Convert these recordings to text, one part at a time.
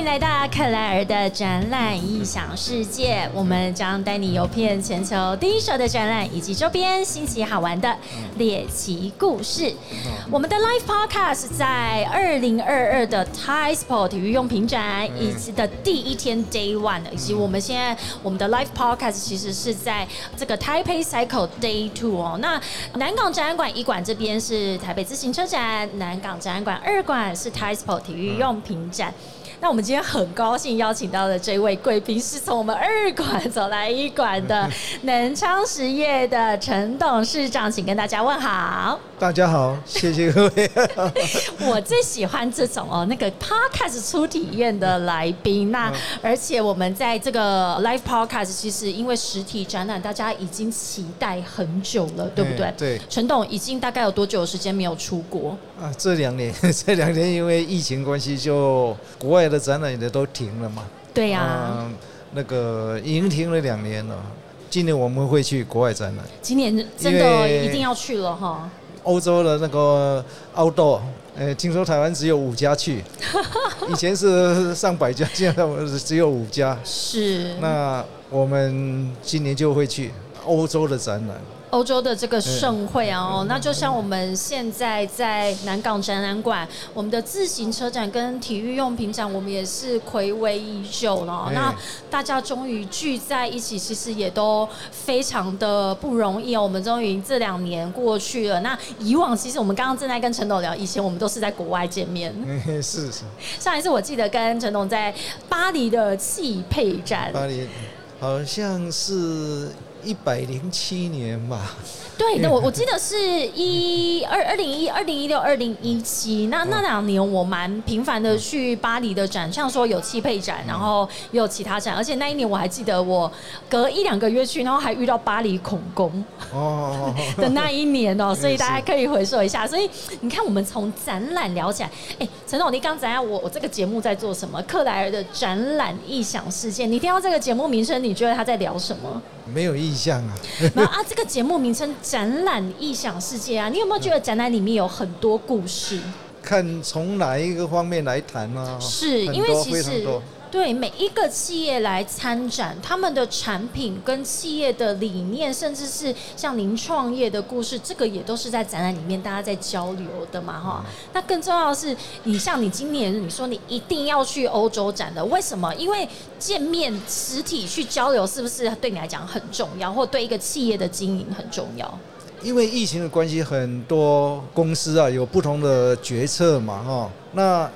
迎来到克莱尔的展览异想世界。我们将带你游遍全球第一手的展览以及周边新奇好玩的猎奇故事。我们的 Live Podcast 在二零二二的 Thai Sport 体育用品展以及的第一天 Day One，以及我们现在我们的 Live Podcast 其实是在这个 Taipei Cycle Day Two 哦。那南港展览馆一馆这边是台北自行车展，南港展览馆二馆是 Thai Sport 体育用品展。那我们今天很高兴邀请到的这位贵宾，是从我们二馆走来一馆的 南昌实业的陈董事长，请跟大家问好。大家好，谢谢各位。我最喜欢这种哦，那个 podcast 初体验的来宾。那而且我们在这个 live podcast，其实因为实体展览，大家已经期待很久了，对不对？对。陈董已经大概有多久时间没有出国？啊，这两年，这两年因为疫情关系，就国外的展览也都停了嘛。对呀。那个已经停了两年了。今年我们会去国外展览。今年真的一定要去了哈。欧洲的那个 outdoor，，呃，听说台湾只有五家去，以前是上百家，现在我们只有五家。是。那我们今年就会去欧洲的展览。欧洲的这个盛会啊，哦，那就像我们现在在南港展览馆，我们的自行车展跟体育用品展，我们也是暌违已久了。那大家终于聚在一起，其实也都非常的不容易哦。我们终于这两年过去了。那以往其实我们刚刚正在跟陈董聊，以前我们都是在国外见面。是是。上一次我记得跟陈董在巴黎的汽配展。巴黎好像是。一百零七年吧。对，那我我记得是一二二零一二零一六二零一七，那那两年我蛮频繁的去巴黎的展，像说有汽配展，然后也有其他展，而且那一年我还记得我隔一两个月去，然后还遇到巴黎恐攻哦 的那一年哦，所以大家可以回溯一下。所以你看，我们从展览聊起来，哎，陈总，你刚才我我这个节目在做什么？克莱尔的展览异想事件，你听到这个节目名称，你觉得他在聊什么？没有意向啊。那啊，这个节目名称。展览异想世界啊，你有没有觉得展览里面有很多故事？看从哪一个方面来谈呢？是因为其实。对每一个企业来参展，他们的产品跟企业的理念，甚至是像您创业的故事，这个也都是在展览里面大家在交流的嘛，哈。那更重要的是，你像你今年你说你一定要去欧洲展的，为什么？因为见面实体去交流，是不是对你来讲很重要，或对一个企业的经营很重要？因为疫情的关系，很多公司啊有不同的决策嘛，哈。那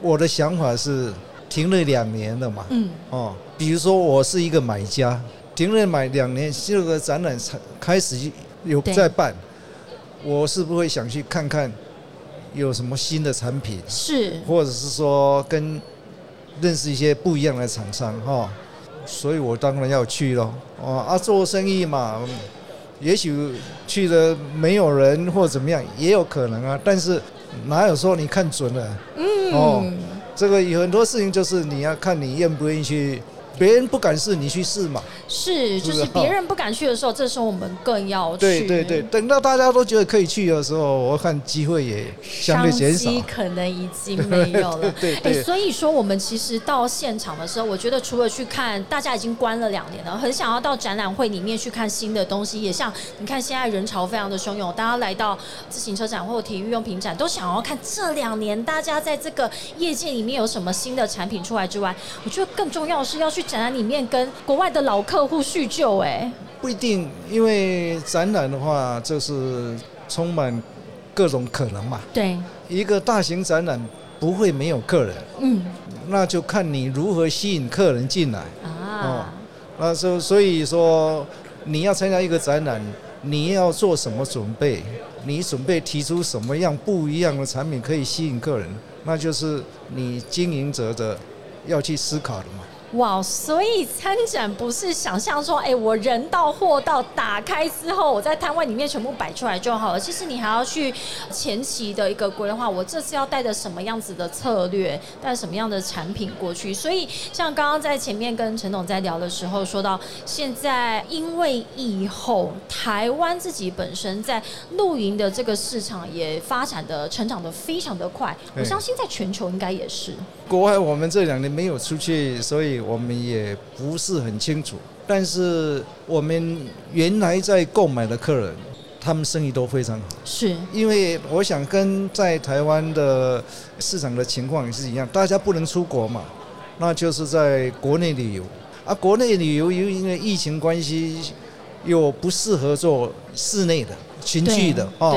我的想法是。停了两年了嘛，嗯，哦，比如说我是一个买家，停了买两年，这个展览才开始有在办，我是不会想去看看有什么新的产品，是，或者是说跟认识一些不一样的厂商哈，所以我当然要去喽，哦啊，做生意嘛，也许去了没有人或怎么样也有可能啊，但是哪有说你看准了，嗯，哦。这个有很多事情，就是你要看你愿不愿意去。别人不敢试，你去试嘛。是，就是别人不敢去的时候，这时候我们更要去。对对对，等到大家都觉得可以去的时候，我看机会也相对减少。可能已经没有了。哎，所以说我们其实到现场的时候，我觉得除了去看，大家已经关了两年了，很想要到展览会里面去看新的东西。也像你看，现在人潮非常的汹涌，大家来到自行车展或体育用品展，都想要看这两年大家在这个业界里面有什么新的产品出来之外，我觉得更重要的是要去。展览里面跟国外的老客户叙旧，哎，不一定，因为展览的话就是充满各种可能嘛。对，一个大型展览不会没有客人，嗯，那就看你如何吸引客人进来啊。那所所以说，你要参加一个展览，你要做什么准备？你准备提出什么样不一样的产品可以吸引客人？那就是你经营者的要去思考的嘛。哇，所以参展不是想象说，哎，我人到货到打开之后，我在摊位里面全部摆出来就好了。其实你还要去前期的一个规划，我这次要带着什么样子的策略，带什么样的产品过去。所以像刚刚在前面跟陈总在聊的时候，说到现在因为疫后，台湾自己本身在露营的这个市场也发展的成长的非常的快，我相信在全球应该也是。国外我们这两年没有出去，所以我们也不是很清楚。但是我们原来在购买的客人，他们生意都非常好。是，因为我想跟在台湾的市场的情况也是一样，大家不能出国嘛，那就是在国内旅游。啊，国内旅游又因为疫情关系，又不适合做室内的群聚的啊，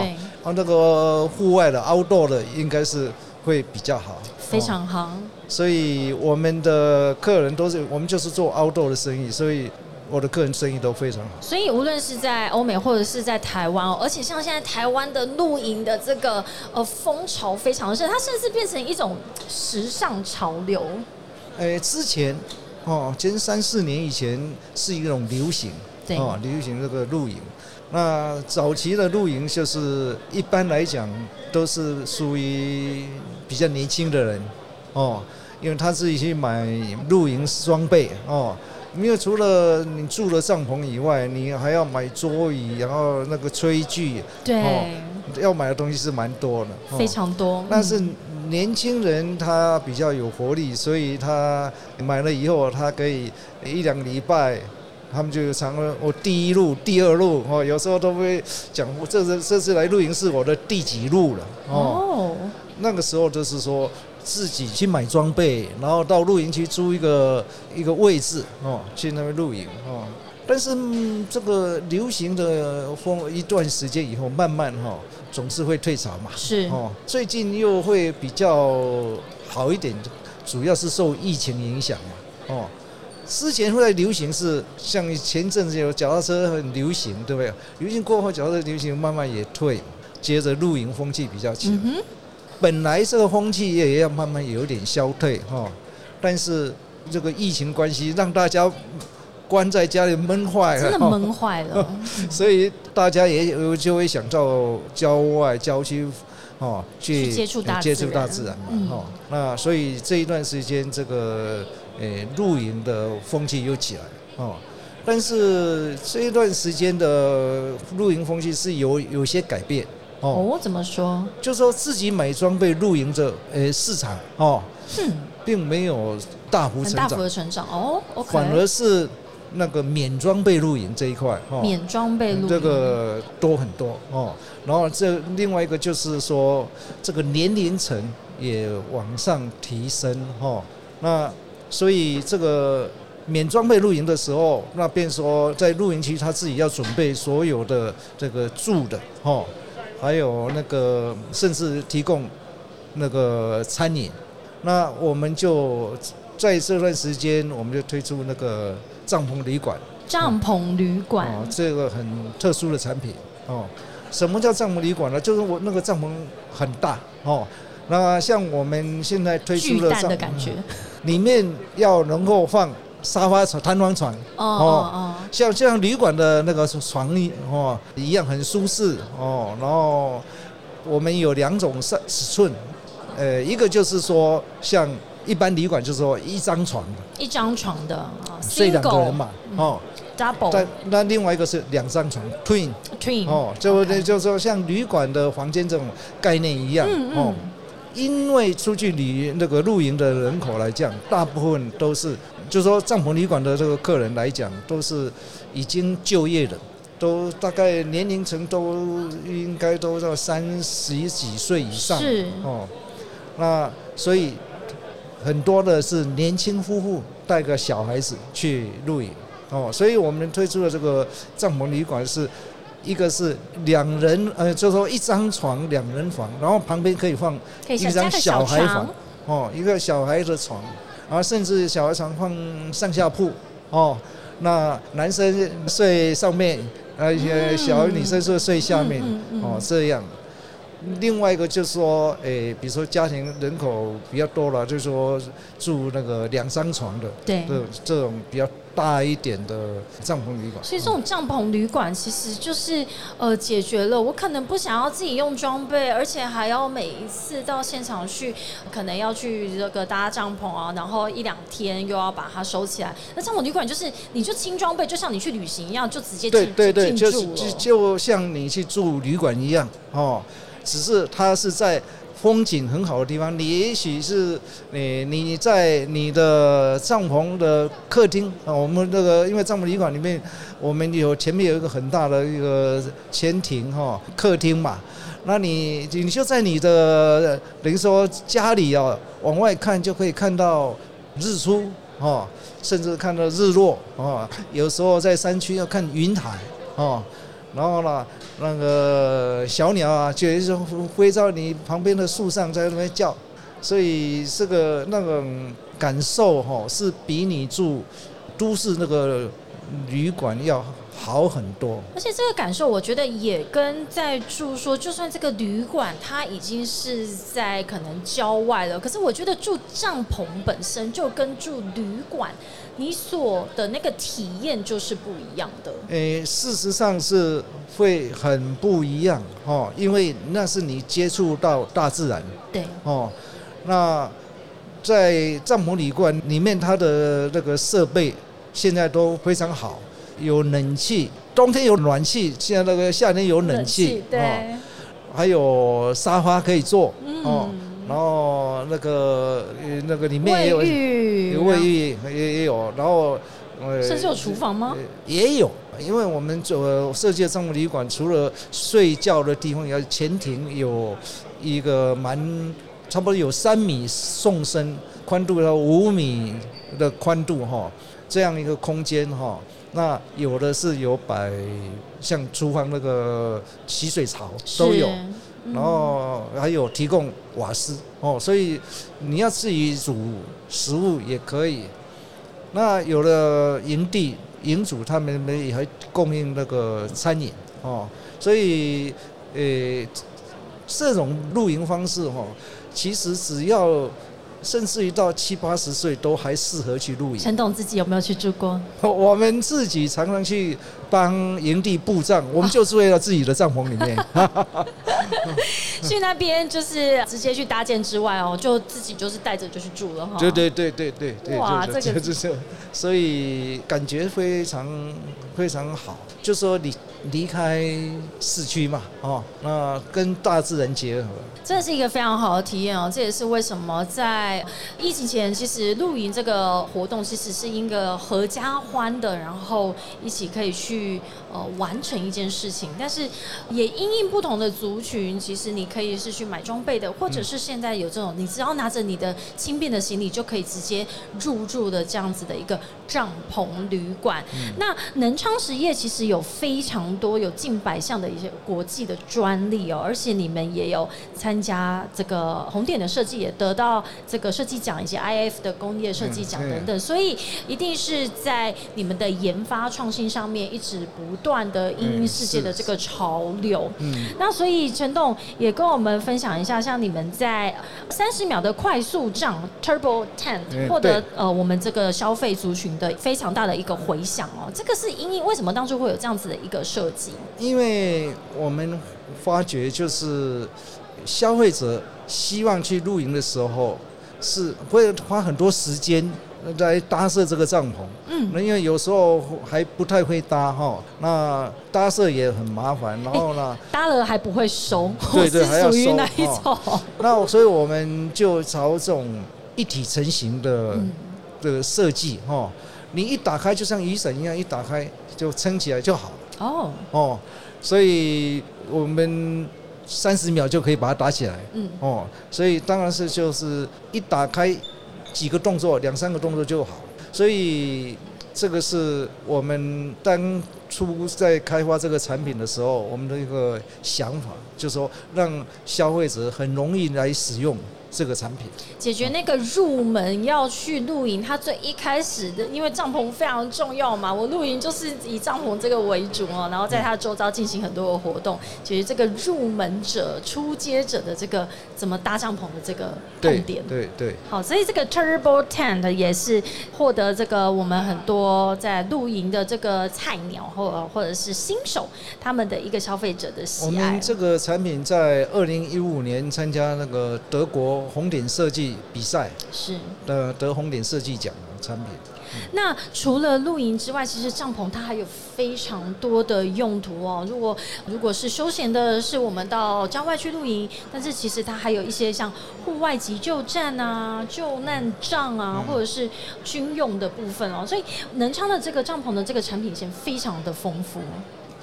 啊那个户外的 outdoor 的应该是会比较好。非常好，所以我们的客人都是我们就是做 outdoor 的生意，所以我的客人生意都非常好。所以无论是在欧美或者是在台湾，而且像现在台湾的露营的这个呃风潮非常盛，它甚至变成一种时尚潮流。哎，之前哦，前三四年以前是一种流行，哦，流行这个露营。那早期的露营就是一般来讲都是属于比较年轻的人，哦，因为他自己去买露营装备哦，因为除了你住了帐篷以外，你还要买桌椅，然后那个炊具，对，要买的东西是蛮多的，非常多。但是年轻人他比较有活力，所以他买了以后，他可以一两礼拜。他们就常说：“我第一路、第二路，哦，有时候都会讲，这次这次来露营是我的第几路了。”哦，那个时候就是说自己去买装备，然后到露营区租一个一个位置，哦，去那边露营，哦。但是这个流行的风一段时间以后，慢慢哈总是会退潮嘛。是哦，最近又会比较好一点，主要是受疫情影响嘛。哦。之前会流行是像前阵子有脚踏车很流行，对不对？流行过后，脚踏车流行慢慢也退，接着露营风气比较强。本来这个风气也要慢慢有点消退哈，但是这个疫情关系让大家关在家里闷坏了，真的闷坏了。所以大家也有就会想到郊外郊区哦去接触大接触大自然嘛哈。那所以这一段时间这个。诶，露营的风气又起来哦，但是这一段时间的露营风气是有有些改变哦。怎么说？就说自己买装备露营的诶市场哦，并没有大幅成长，大幅的成长哦。反而是那个免装备露营这一块哦，免装备露营这个多很多哦。然后这另外一个就是说，这个年龄层也往上提升哈。那所以这个免装备露营的时候，那便说在露营区他自己要准备所有的这个住的，哈，还有那个甚至提供那个餐饮。那我们就在这段时间，我们就推出那个帐篷旅馆。帐篷旅馆，哦这个很特殊的产品哦。什么叫帐篷旅馆呢？就是我那个帐篷很大哦。那像我们现在推出的帐篷。里面要能够放沙发床、弹簧床哦哦，像像旅馆的那个床哦一样很舒适哦。然后我们有两种尺尺寸，呃，一个就是说像一般旅馆就是说一张床的，一张床的睡两个人嘛哦，double。但那另外一个是两张床，twin twin 哦，就就说像旅馆的房间这种概念一样哦。因为出去旅那个露营的人口来讲，大部分都是，就说帐篷旅馆的这个客人来讲，都是已经就业的，都大概年龄层都应该都在三十几岁以上。是哦，那所以很多的是年轻夫妇带个小孩子去露营哦，所以我们推出的这个帐篷旅馆是。一个是两人，呃，就说一张床两人房，然后旁边可以放一张小孩房，哦，一个小孩的床，然后甚至小孩常放上下铺，哦，那男生睡上面，而且小女生是睡下面，哦，这样，另外一个就是说，诶，比如说家庭人口比较多了，就是说住那个两三床的，对，这这种比较大一点的帐篷旅馆。所以这种帐篷旅馆其实就是呃解决了我可能不想要自己用装备，而且还要每一次到现场去，可能要去这个搭帐篷啊，然后一两天又要把它收起来。那帐篷旅馆就是你就轻装备，就像你去旅行一样，就直接对进对对，进就。就就像你去住旅馆一样哦，只是它是在风景很好的地方。你也许是你你在你的帐篷的客厅啊，我们这个因为帐篷旅馆里面，我们有前面有一个很大的一个前庭哈、客厅嘛。那你你就在你的等于说家里啊，往外看就可以看到日出哦，甚至看到日落哦。有时候在山区要看云海哦，然后呢，那个小鸟啊，就一直飞到你旁边的树上，在那边叫，所以这个那种感受哈、是比你住都市那个旅馆要好很多。而且这个感受，我觉得也跟在住说，就算这个旅馆它已经是在可能郊外了，可是我觉得住帐篷本身就跟住旅馆，你所的那个体验就是不一样的。诶，事实上是会很不一样哦，因为那是你接触到大自然对，哦。那在帐篷旅馆里面，它的那个设备现在都非常好，有冷气，冬天有暖气，现在那个夏天有冷气，对，哦，还有沙发可以坐哦，嗯，然后那个呃那个里面也有卫浴，有卫浴也也有，然后呃甚至有厨房吗？也有，因为我们做设计的帐篷旅馆，除了睡觉的地方，要前庭有一个蛮差不多有三米纵深，宽度到五米的宽度哈，这样一个空间哈。那有的是有摆像厨房那个洗水槽都有，然后还有提供瓦斯哦，所以你要自己煮食物也可以。那有了营地营主他们们也还供应那个餐饮哦，所以呃这种露营方式哦、其实只要甚至于到七八十岁都还适合去露营。陈董自己有没有去住过？我们自己常常去帮营地布帐，我们就是为了自己的帐篷里面。去那边就是直接去搭建之外哦，就自己就是带着就去住了哈。对对对对对对，哇就这个就是所以感觉非常非常好。就说你离开市区嘛，哦，那跟大自然结合，这是一个非常好的体验哦，这也是为什么在疫情前，其实露营这个活动其实是一个合家欢的，然后一起可以去呃完成一件事情。但是也因应不同的族群，其实你可以是去买装备的，或者是现在有这种，你只要拿着你的轻便的行李就可以直接入住的这样子的一个帐篷旅馆。那能昌实业其实有非常多，有近百项的一些国际的专利哦，而且你们也有参加这个红点的设计，也得到这个设计奖以及 IF 的工业设计奖嗯等等，所以一定是在你们的研发创新上面一直不断的因应嗯世界的这个潮流。嗯，那所以陈董也跟我们分享一下，像你们在三十秒的快速账 Turbo Tent 嗯获得呃我们这个消费族群的非常大的一个回响哦。这个是因为为什么当初会有这样子的一个设计？因为我们发觉就是消费者希望去露营的时候，是会花很多时间来搭设这个帐篷。嗯，那因为有时候还不太会搭哈，那搭设也很麻烦，然后呢，搭了还不会收，对对还要收属于哪一哦种？那所以我们就朝这种一体成型的嗯这个设计哈，你一打开就像雨伞一样，一打开就撑起来就好哦，哦，所以我们三十秒就可以把它打起来。嗯，哦，所以当然是就是一打开几个动作，两三个动作就好，所以这个是我们当初在开发这个产品的时候，我们的一个想法就是说，让消费者很容易来使用。这个产品解决那个入门要去露营，它最一开始的，因为帐篷非常重要嘛。我露营就是以帐篷这个为主哦，然后在它周遭进行很多的活动，解决这个入门者、初阶者的这个怎么搭帐篷的这个痛点。对对。好，所以这个 Turbo Tent 也是获得这个我们很多在露营的这个菜鸟或或者是新手他们的一个消费者的喜爱。我们这个产品在二零一五年参加那个德国。红点设计比赛是的，得红点设计奖的产品。那除了露营之外，其实帐篷它还有非常多的用途哦。如果如果是休闲的，是我们到郊外去露营，但是其实它还有一些像户外急救站啊、救难帐啊，或者是军用的部分哦。所以能昌的这个帐篷的这个产品线非常的丰富。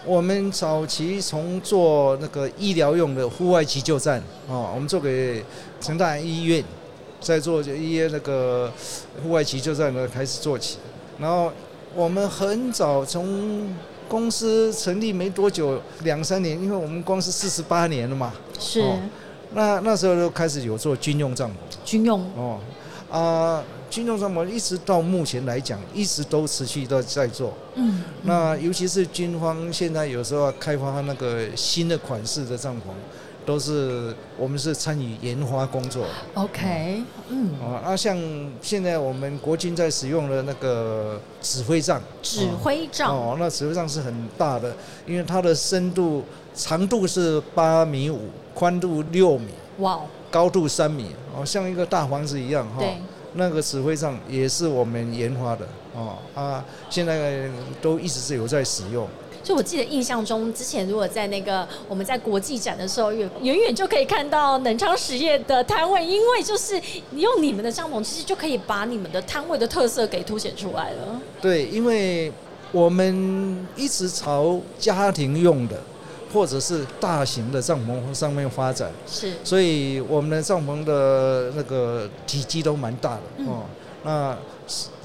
我们早期从做那个医疗用的户外急救站哦，我们做给成大医院，在做一些那个户外急救站呢开始做起，然后我们很早从公司成立没多久，两三年，因为我们光是四十八年了嘛，是，那那时候就开始有做军用帐篷，军用哦，啊。军用帐篷一直到目前来讲，一直都持续都在做。嗯，那尤其是军方现在有时候开发那个新的款式的帐篷，都是我们是参与研发工作。OK，嗯，啊，那像现在我们国军在使用的那个指挥帐，指挥帐哦，那指挥帐是很大的，因为它的深度、长度是八米五，宽度六米，哇，高度三米，哦，像一个大房子一样哈。对。那个指挥上也是我们研发的哦啊，现在都一直是有在使用。就我记得印象中，之前如果在那个我们在国际展的时候，远远远就可以看到能昌实业的摊位，因为就是你用你们的帐篷，其实就可以把你们的摊位的特色给凸显出来了。对，因为我们一直朝家庭用的。或者是大型的帐篷上面发展，是，所以我们的帐篷的那个体积都蛮大的哦。那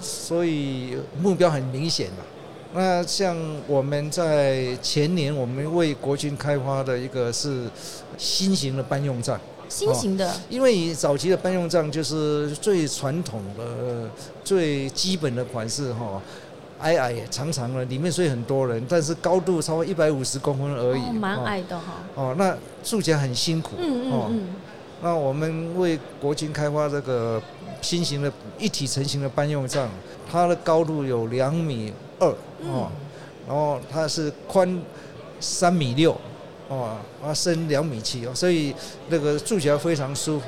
所以目标很明显了。那像我们在前年，我们为国军开发的一个是新型的搬用帐，新型的，因为早期的搬用帐就是最传统的、最基本的款式哈。矮矮长长的，里面睡很多人，但是高度超过一百五十公分而已，蛮矮的哈。哦，那住起来很辛苦。嗯嗯嗯。那我们为国军开发这个新型的一体成型的搬用帐，它的高度有两米二哦，然后它是宽三米六哦，啊深两米七哦，所以那个住起来非常舒服。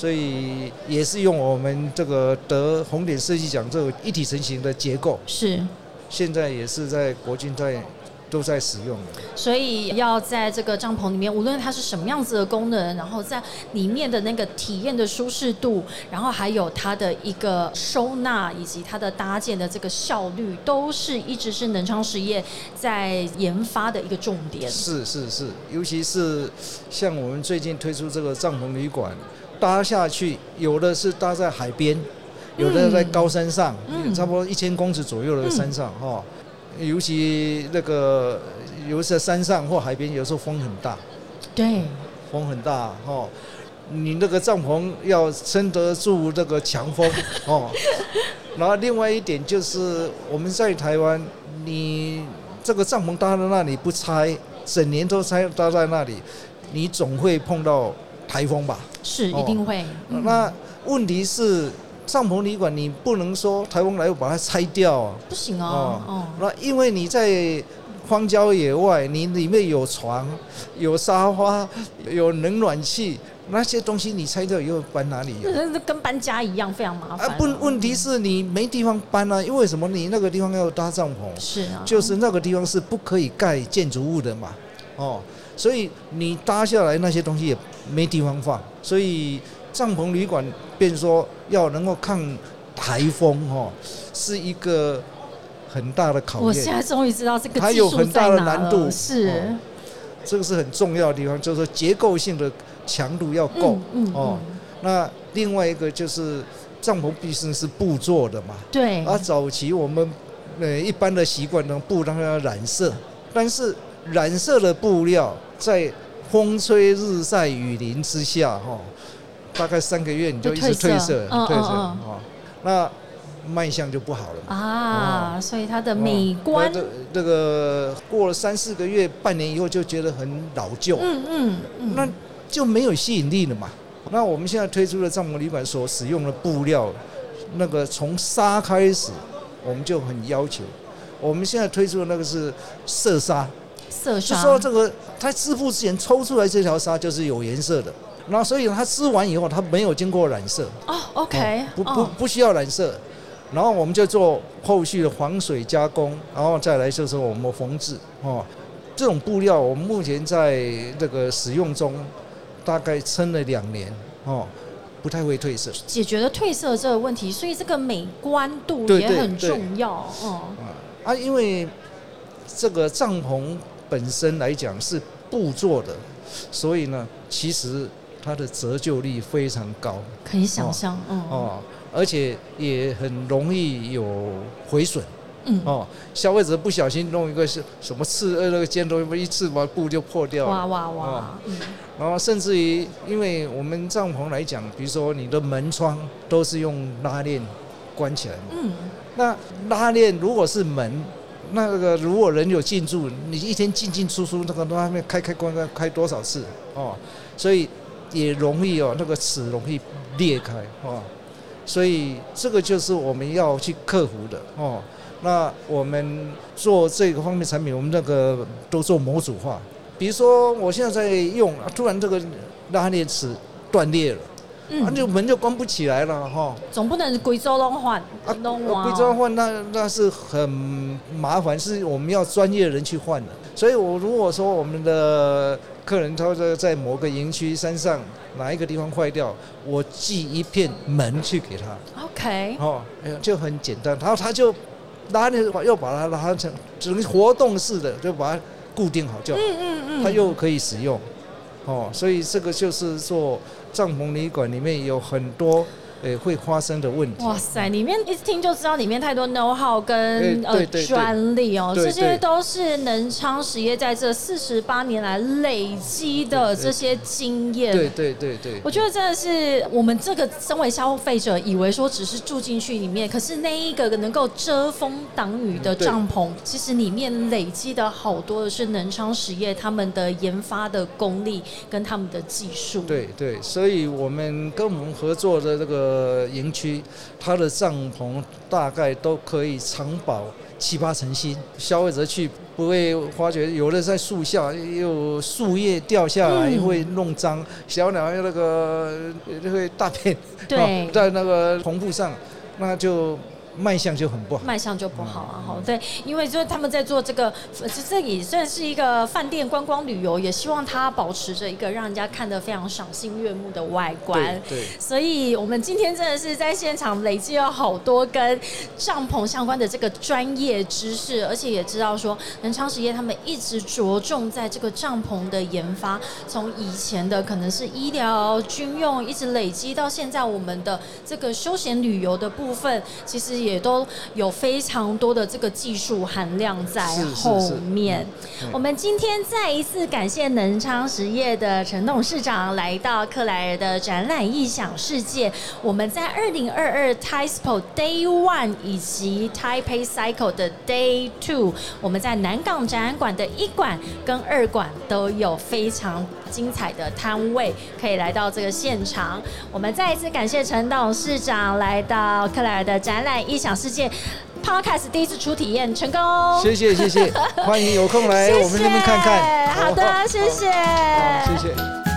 所以也是用我们这个得红点设计奖这个一体成型的结构，是，现在也是在国军在都在使用。所以要在这个帐篷里面，无论它是什么样子的功能，然后在里面的那个体验的舒适度，然后还有它的一个收纳以及它的搭建的这个效率，都是一直是能昌实业在研发的一个重点。是是是，尤其是像我们最近推出这个帐篷旅馆。搭下去，有的是搭在海边，有的在高山上，差不多一千公尺左右的山上哈。尤其那个尤其在山上或海边，有时候风很大。对，风很大哈。你那个帐篷要撑得住那个强风 哦。然后另外一点就是我们在台湾，你这个帐篷搭在那里不拆，整年都拆搭在那里，你总会碰到。台风吧，是一定会。那问题是帐篷旅馆，你不能说台风来又把它拆掉啊，不行哦。哦，那因为你在荒郊野外，你里面有床、有沙发、有冷暖气，那些东西你拆掉以后搬哪里？那跟搬家一样，非常麻烦。啊，不，问题是你没地方搬啊，因为什么？你那个地方要搭帐篷，是啊，就是那个地方是不可以盖建筑物的嘛，哦。所以你搭下来那些东西也没地方放，所以帐篷旅馆便说要能够抗台风哦，是一个很大的考验。我现在终于知道这个它有很大的难度，是这个是很重要的地方，就是说结构性的强度要够嗯哦。那另外一个就是帐篷毕竟是布做的嘛，对。而早期我们呃一般的习惯，呢布让它染色，但是染色的布料在风吹日晒雨淋之下，哈，大概三个月你就一直褪色，褪色啊，那卖相就不好了啊。所以它的美观，这这个过了三四个月、半年以后就觉得很老旧，嗯嗯嗯，那就没有吸引力了嘛。那我们现在推出的帐篷旅馆所使用的布料，那个从纱开始，我们就很要求。我们现在推出的那个是色纱，色纱，就说这个他织布之前抽出来这条纱就是有颜色的，然后所以它织完以后它没有经过染色。哦，OK，不不不需要染色，然后我们就做后续的防水加工，然后再来就是我们缝制哦。这种布料我们目前在这个使用中。大概撑了两年哦，不太会褪色，解决了褪色这个问题，所以这个美观度也很重要哦。啊，因为这个帐篷本身来讲是布做的，所以呢，其实它的折旧率非常高，可以想象，嗯哦，而且也很容易有毁损。嗯哦，消费者不小心弄一个是什么刺呃那个尖头，一刺把布就破掉了。哇哇哇！嗯，然后甚至于，因为我们帐篷来讲，比如说你的门窗都是用拉链关起来嘛。嗯。那拉链如果是门，那个如果人有进驻，你一天进进出出，那个拉面开开关关开多少次哦？所以也容易哦，那个齿容易裂开哦。所以这个就是我们要去克服的哦。那我们做这个方面产品，我们那个都做模组化。比如说，我现在在用，突然这个拉链齿断裂了，那就门就关不起来了哈。总不能贵州弄换，啊，贵州换那那是很麻烦，是我们要专业的人去换的。所以我如果说我们的客人他在在某个营区山上哪一个地方坏掉，我寄一片门去给他。OK，哦，就很简单，然后他就。拉链又把它拉成，只能活动式的，就把它固定好就，嗯嗯嗯，它又可以使用，哦，所以这个就是说帐篷旅馆里面有很多。诶，会发生的问题。哇塞，里面一听就知道里面太多 know how 跟呃专利哦，这些都是能昌实业在这四十八年来累积的这些经验。对对对对，我觉得真的是我们这个身为消费者，以为说只是住进去里面，可是那一个能够遮风挡雨的帐篷，其实里面累积的好多的是能昌实业他们的研发的功力跟他们的技术。对对，所以我们跟我们合作的这个。呃，营区它的帐篷大概都可以长保七八成新，消费者去不会发觉有的在树下有树叶掉下来会弄脏，小鸟那个就会大便 在那个篷布上，那就。卖相就很不好，卖相就不好啊！哈，对，因为就是他们在做这个，这这也算是一个饭店观光旅游，也希望它保持着一个让人家看得非常赏心悦目的外观。对，所以我们今天真的是在现场累积了好多跟帐篷相关的这个专业知识，而且也知道说南昌实业他们一直着重在这个帐篷的研发，从以前的可能是医疗军用，一直累积到现在我们的这个休闲旅游的部分，其实也。都有非常多的这个技术含量在后面。我们今天再一次感谢能昌实业的陈董事长来到克莱尔的展览异想世界。我们在二零二二 TaiSpo Day One 以及 Taipei Cycle 的 Day Two，我们在南港展览馆的一馆跟二馆都有非常精彩的摊位，可以来到这个现场。我们再一次感谢陈董事长来到克莱尔的展览异想世界 Podcast 第一次出体验成功，谢谢谢谢，欢迎有空来我们这边看看。好的，谢谢，谢谢。